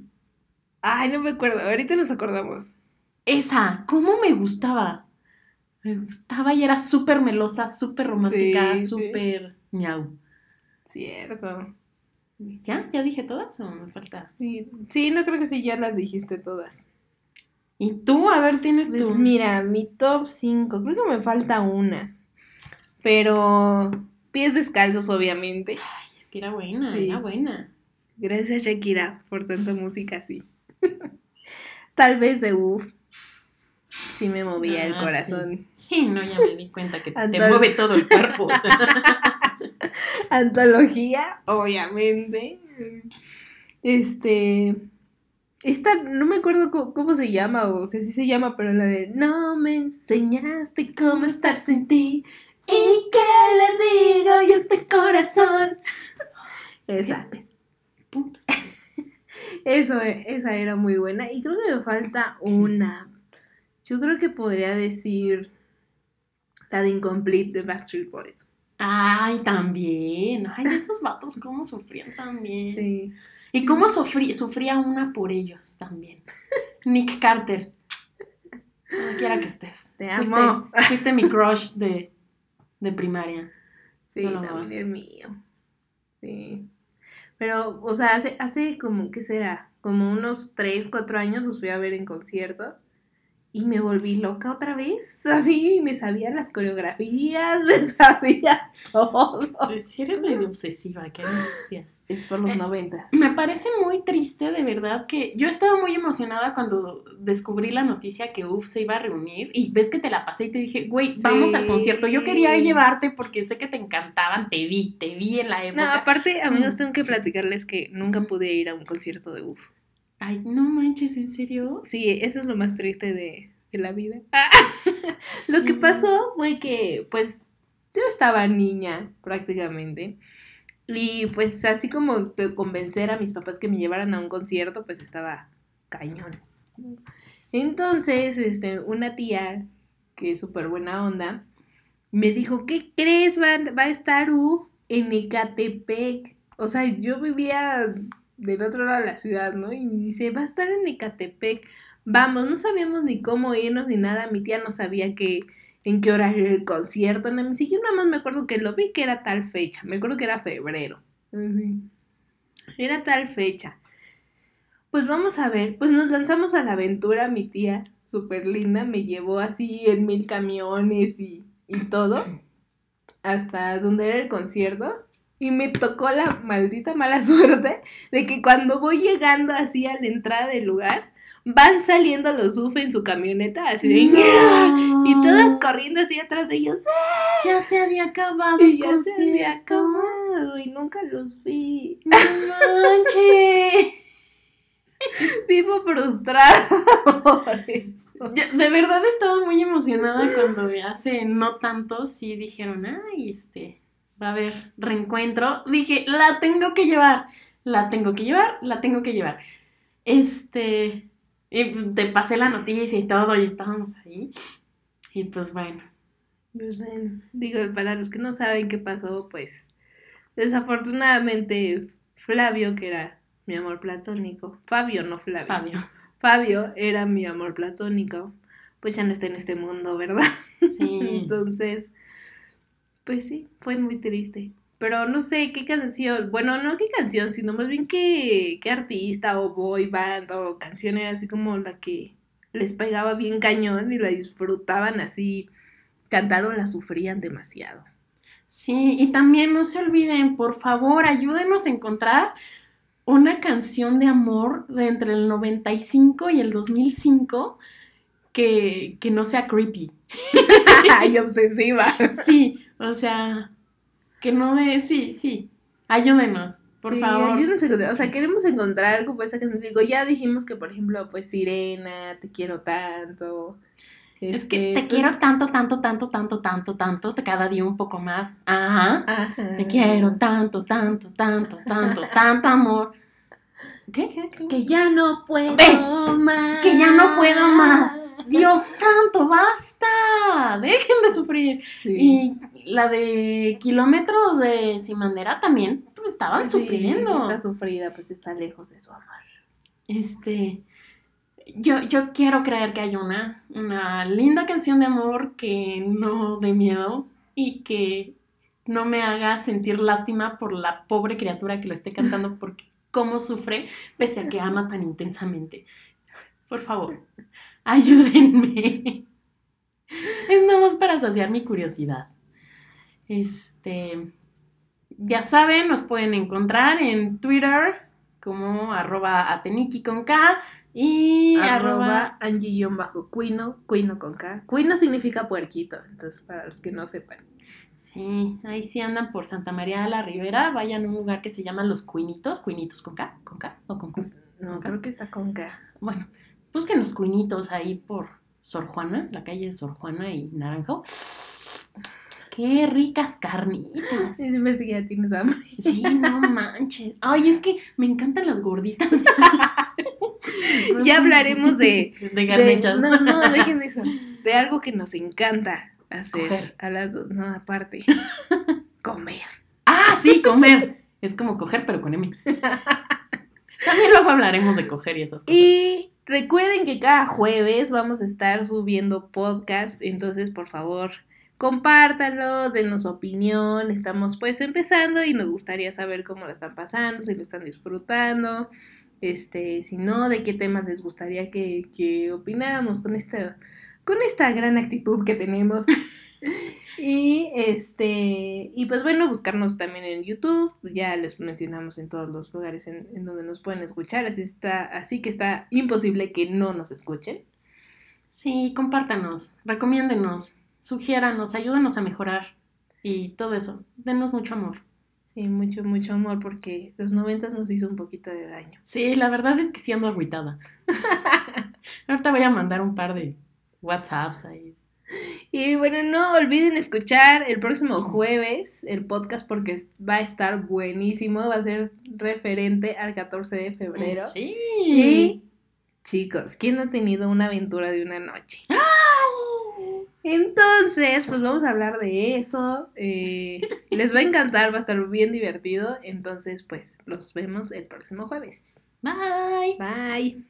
Ay, no me acuerdo. Ahorita nos acordamos. Esa, ¿cómo me gustaba? Me gustaba y era súper melosa, súper romántica, sí. súper miau. Cierto. ¿Ya? ¿Ya dije todas o me falta? Sí, sí, no creo que sí, ya las dijiste todas. ¿Y tú? A ver, tienes Pues tú. mira, mi top 5, creo que me falta una. Pero pies descalzos, obviamente. Ay, es que era buena, Sí. era buena. Gracias Shakira por tanta música así. Tal vez de uff. Sí me movía el Ah, corazón. Sí, no, ya me di cuenta que te mueve todo el cuerpo. Antología, obviamente. Este. Esta, no me acuerdo cómo, se llama, o sea, sí se llama, pero la de No me enseñaste cómo estar sin ti. ¿Y qué le digo yo a este corazón? Esa, ¿Ves? ¿Ves? Punto. eso, esa era muy buena. Y creo que me falta una. Yo creo que podría decir la de Incomplete de Backstreet Boys. Ay, también. Ay, esos vatos, cómo sufrían también. Sí. Y cómo sufrí- sufría una por ellos también. Nick Carter. Donde quiera que estés. Te amo. Fuiste, mi crush de, de primaria. Sí, No, también el mío. Sí. Pero, o sea, hace, hace como, ¿qué será? Como unos 3, 4 años los fui a ver en concierto y me volví loca otra vez. Así, me sabía las coreografías, me sabía todo. Pues si eres medio obsesiva, qué angustia. Es por los noventas. Me parece muy triste, de verdad, que yo estaba muy emocionada cuando descubrí la noticia que UF se iba a reunir y ves que te la pasé y te dije, güey, vamos Sí. al concierto. Yo quería llevarte porque sé que te encantaban, te vi, te vi en la No, época. aparte, amigos, Mm. tengo que platicarles que nunca pude ir a un concierto de UF. Ay, no manches, ¿en serio? Sí, eso es lo más triste de, de la vida. Lo que pasó fue que, pues, yo estaba niña prácticamente. Y pues así como de convencer a mis papás que me llevaran a un concierto, pues estaba cañón. Entonces, este, una tía, que es súper buena onda, me dijo, ¿qué crees? Va, va a estar U en Ecatepec. O sea, yo vivía del otro lado de la ciudad, ¿no? Y me dice, va a estar en Ecatepec. Vamos, no sabíamos ni cómo irnos ni nada. Mi tía no sabía que en qué horario era el concierto. Ni me yo nada más me acuerdo que lo vi que era tal fecha. Me acuerdo que era febrero. Era tal fecha. Pues vamos a ver. Pues nos lanzamos a la aventura. Mi tía, súper linda, me llevó así en mil camiones y, y todo. Hasta donde era el concierto. Y me tocó la maldita mala suerte de que cuando voy llegando así a la entrada del lugar, van saliendo los UF en su camioneta, así de... No. Y todas corriendo así atrás de ellos. Ya se había acabado Y ya se había acabado y nunca los vi. No manches. Vivo frustrada por eso. Yo de verdad estaba muy emocionada cuando hace no tanto sí dijeron, ay, este, a haber reencuentro. Dije, la tengo que llevar, la tengo que llevar, la tengo que llevar. Este, y te pasé la noticia y todo y estábamos ahí. Y pues bueno, Pues bueno, digo, para los que no saben qué pasó, pues desafortunadamente Flavio, que era mi amor platónico. Fabio, no Flavio. Fabio. Fabio era mi amor platónico. Pues ya no está en este mundo, ¿verdad? Sí. Entonces, pues sí, fue muy triste. Pero no sé qué canción, bueno, no qué canción, sino más bien qué, qué artista o boy band o canción era así como la que les pegaba bien cañón y la disfrutaban así, cantar o la sufrían demasiado. Sí, y también no se olviden, por favor, ayúdenos a encontrar una canción de amor de entre el 95 y el 2005 que, que no sea creepy. Ay, obsesiva. Sí, o sea, que no de... Sí, sí, ayúdenos, por Sí, favor. encontrar, o sea, queremos encontrar como esa canción. Digo, ya dijimos que, por ejemplo, pues Sirena, Te quiero tanto. Es que este, te pues, quiero tanto, tanto, tanto, tanto, tanto, tanto, te cada día un poco más. Ajá. Ajá. Te quiero tanto, tanto, tanto, tanto, tanto amor. ¿Qué? ¿Qué? ¿Qué? Que ya no puedo Ve, más. que ya no puedo más. Dios santo, basta. Dejen de sufrir. Sí. Y la de kilómetros de sin bandera también pues, estaban Sí, sufriendo. sí está sufrida, pues está lejos de su amor. Este, yo, yo quiero creer que hay una, una linda canción de amor que no dé miedo y que no me haga sentir lástima por la pobre criatura que lo esté cantando porque cómo sufre pese a que ama tan intensamente. Por favor, ayúdenme. Es nada más para saciar mi curiosidad. Este, ya saben, nos pueden encontrar en Twitter como arroba ateniki con K y arroba... Arroba Angie-Cuino, Cuino con K. Cuino significa puerquito, entonces para los que no sepan. Sí, ahí sí andan por Santa María de la Ribera, vayan a un lugar que se llama Los Cuinitos, Cuinitos con K, con K o con Q. No, Ok. creo que está con K. Bueno, busquen los Cuinitos ahí por Sor Juana, la calle de Sor Juana y Naranjo. Qué ricas carnitas. Sí, sí me seguía, tienes hambre. Sí, no manches. Ay, es que me encantan las gorditas. Ya hablaremos de- De De- garnachas. no, no, dejen eso. De algo que nos encanta hacer Coger. a las dos. No, aparte. Comer. Ah, sí, comer. Es como coger, pero con M. También luego hablaremos de coger y esas cosas. Y recuerden que cada jueves vamos a estar subiendo podcast, entonces por favor compártanlo, denos su opinión, estamos pues empezando y nos gustaría saber cómo lo están pasando, si lo están disfrutando, este, si no, de qué temas les gustaría que, que opináramos con esta, con esta gran actitud que tenemos. Y este, y pues bueno, buscarnos también en YouTube, ya les mencionamos en todos los lugares en, en donde nos pueden escuchar, así está, así que está imposible que no nos escuchen. Sí, compártanos, recomiéndenos, sugiéranos, ayúdanos a mejorar y todo eso. Denos mucho amor. Sí, mucho, mucho amor porque los noventas nos hizo un poquito de daño. Sí, la verdad es que sí ando agüitada. Ahorita voy a mandar un par de WhatsApps ahí. Y bueno, no olviden escuchar el próximo jueves el podcast porque va a estar buenísimo, va a ser referente al 14 de febrero. Sí. Y chicos, ¿quién ha tenido una aventura de una noche? Entonces, pues vamos a hablar de eso. eh, les va a encantar, va a estar bien divertido. Entonces, pues los vemos el próximo jueves. Bye. Bye.